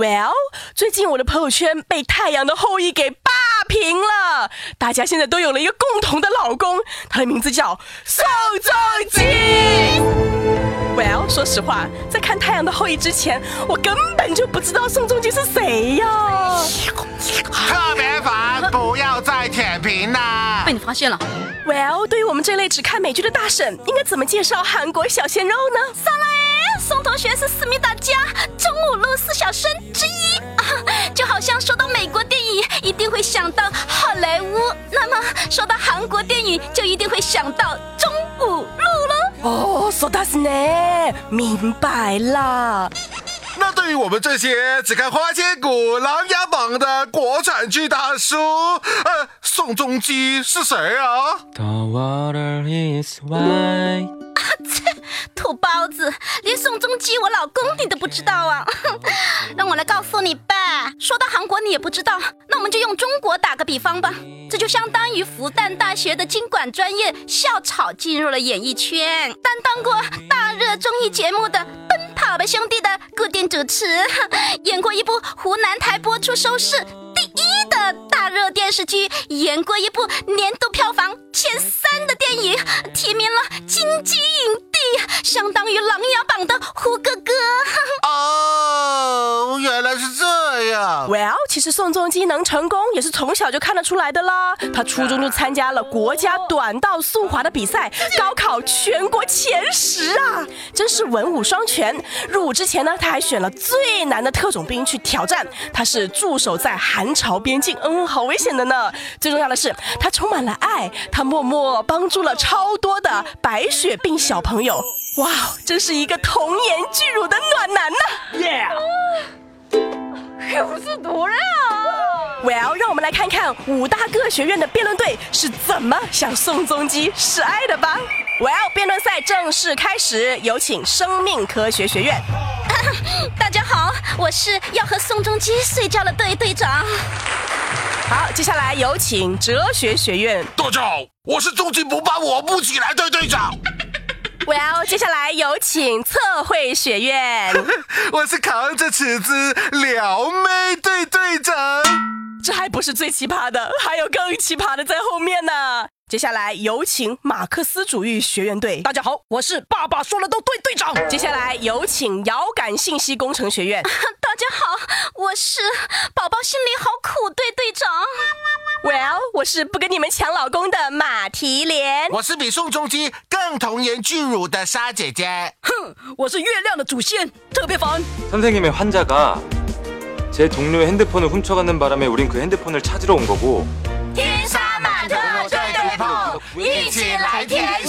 Well，最近我的朋友圈被《太阳的后裔》给霸屏了，大家现在都有了一个共同的老公，他的名字叫宋仲基。Well，说实话，在看《太阳的后裔》之前，我根本就不知道宋仲基是谁呀。特别烦，不要再舔屏啦！被你发现了。Well，对于我们这类只看美剧的大婶，应该怎么介绍韩国小鲜肉呢？上来，宋同学是思密达家中午路四小生韩国电影，就一定会想到中午路了。哦，说的是呢，明白啦。那对于我们这些只看《花千骨》《琅琊榜》的国产剧大叔，呃，宋仲基是谁啊？土包子，连宋仲基我老公你都不知道啊？让我来告诉你吧。说到韩国你也不知道，那我们就用中国打个比方吧。这就相当于复旦大学的经管专业校草进入了演艺圈，担当过大热综艺节目的《奔跑吧兄弟》的固定主持，演过一部湖南台播出收视第一的大热电视剧，演过一部年度票房前三的电影，提名了金鸡影帝，相当于《琅琊榜》的胡歌哥。哦，原来是这样。Well，其实宋仲基能成功也是从小就看得出来的啦。他初中就参加了国家短道速滑的比赛，高考全国前十啊，真是文武双全。入伍之前呢，他还选了最难的特种兵去挑战。他是驻守在韩朝边境，嗯，好危险的呢。最重要的是，他充满了爱，他默默帮助了超多的白血病小朋友。哇，真是一个童颜巨乳的暖男呐！Yeah，又是毒人啊！Well，让我们来看看五大各学院的辩论队是怎么向宋仲基示爱的吧。Well，辩论赛正式开始，有请生命科学学院。大家好，我是要和宋仲基睡觉的队队长。好，接下来有请哲学学院。大家好，我是终极不把我不起来队队长。Well，接下来有请测绘学院。我是扛着尺子撩妹队队长。这还不是最奇葩的，还有更奇葩的在后面呢。接下来有请马克思主义学院队。大家好，我是爸爸说了都对队长。接下来有请遥感信息工程学院。大家好，我是宝宝心里好苦队队长。Well，我是不跟你们抢老公的马蹄莲。我是比宋仲基更童颜巨乳的沙姐姐。哼，我是月亮的祖先，特别烦。선생님의환자가제동료의핸드폰을훔쳐가는바람에우린그핸드폰을찾으러온거고天杀马特对对碰，一起来舔小宋宋。